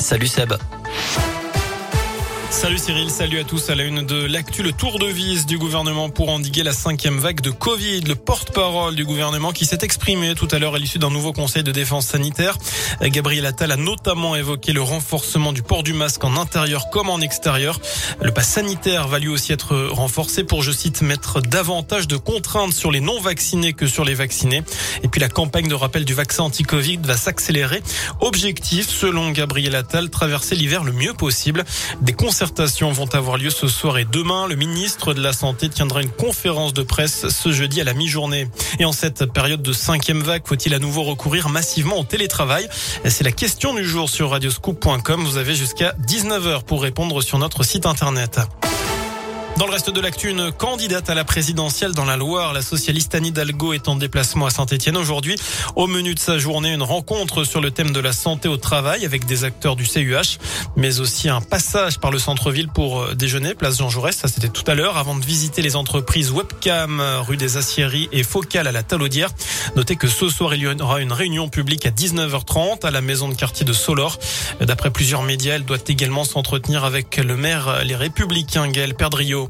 Salut Seb. Salut Cyril, salut à tous. À la une de l'actu, le tour de vis du gouvernement pour endiguer la cinquième vague de Covid. Le porte-parole du gouvernement qui s'est exprimé tout à l'heure à l'issue d'un nouveau conseil de défense sanitaire. Gabriel Attal a notamment évoqué le renforcement du port du masque en intérieur comme en extérieur. Le pass sanitaire va lui aussi être renforcé pour, je cite, mettre davantage de contraintes sur les non-vaccinés que sur les vaccinés. Et puis la campagne de rappel du vaccin anti-Covid va s'accélérer. Objectif, selon Gabriel Attal, traverser l'hiver le mieux possible. Des concertations vont avoir lieu ce soir et demain. Le ministre de la Santé tiendra une conférence de presse ce jeudi à la mi-journée. Et en cette période de cinquième vague, faut-il à nouveau recourir massivement au télétravail? C'est la question du jour sur radioscoop.com. Vous avez jusqu'à 19h pour répondre sur notre site internet. Dans le reste de l'actu, une candidate à la présidentielle dans la Loire, la socialiste Anne Hidalgo est en déplacement à Saint-Etienne aujourd'hui. Au menu de sa journée, une rencontre sur le thème de la santé au travail avec des acteurs du CUH, mais aussi un passage par le centre-ville pour euh, déjeuner, place Jean Jaurès, ça c'était tout à l'heure, avant de visiter les entreprises Webcam, euh, rue des Aciéries et Focal à la Talaudière. Notez que ce soir, il y aura une réunion publique à 19h30 à la maison de quartier de Solor. D'après plusieurs médias, elle doit également s'entretenir avec le maire euh, Les Républicains, Gaël Perdriau.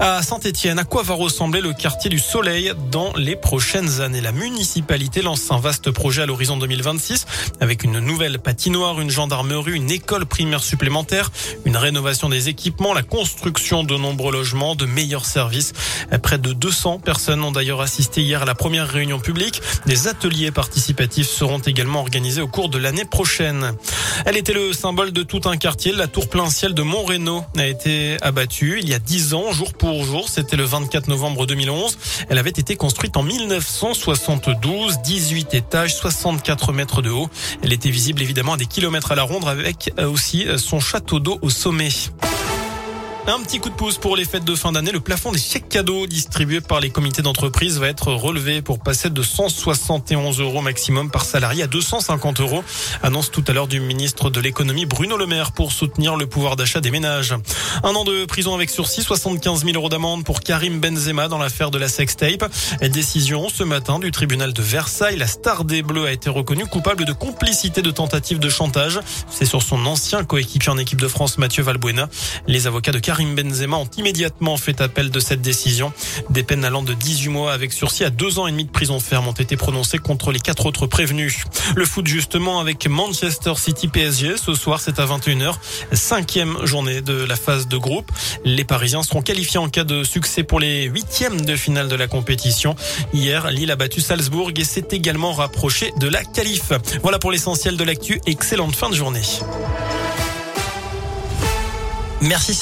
À Saint-Etienne, à quoi va ressembler le quartier du Soleil dans les prochaines années? La municipalité lance un vaste projet à l'horizon 2026 avec une nouvelle patinoire, une gendarmerie, une école primaire supplémentaire, une rénovation des équipements, la construction de nombreux logements, de meilleurs services. Près de 200 personnes ont d'ailleurs assisté hier à la première réunion publique. Des ateliers participatifs seront également organisés au cours de l'année prochaine. Elle était le symbole de tout un quartier. La tour plein ciel de Montréno a été abattue il y a 10 ans, jour jour. C'était le 24 novembre 2011. Elle avait été construite en 1972, 18 étages, 64 mètres de haut. Elle était visible évidemment à des kilomètres à la ronde avec aussi son château d'eau au sommet. Un petit coup de pouce pour les fêtes de fin d'année. Le plafond des chèques cadeaux distribués par les comités d'entreprise va être relevé pour passer de 171 euros maximum par salarié à 250 euros. Annonce tout à l'heure du ministre de l'économie Bruno Le Maire pour soutenir le pouvoir d'achat des ménages. Un an de prison avec sursis, 75 000 euros d'amende pour Karim Benzema dans l'affaire de la sextape. Décision ce matin du tribunal de Versailles. La star des Bleus a été reconnue coupable de complicité de tentative de chantage. C'est sur son ancien coéquipier en équipe de France Mathieu Valbuena. Les avocats de Benzema ont immédiatement fait appel de cette décision. Des peines allant de 18 mois avec sursis à deux ans et demi de prison ferme ont été prononcées contre les quatre autres prévenus. Le foot justement avec Manchester City PSG. Ce soir, c'est à 21h. Cinquième journée de la phase de groupe. Les Parisiens seront qualifiés en cas de succès pour les huitièmes de finale de la compétition. Hier, Lille a battu Salzbourg et s'est également rapproché de la qualif. Voilà pour l'essentiel de l'actu. Excellente fin de journée. Merci.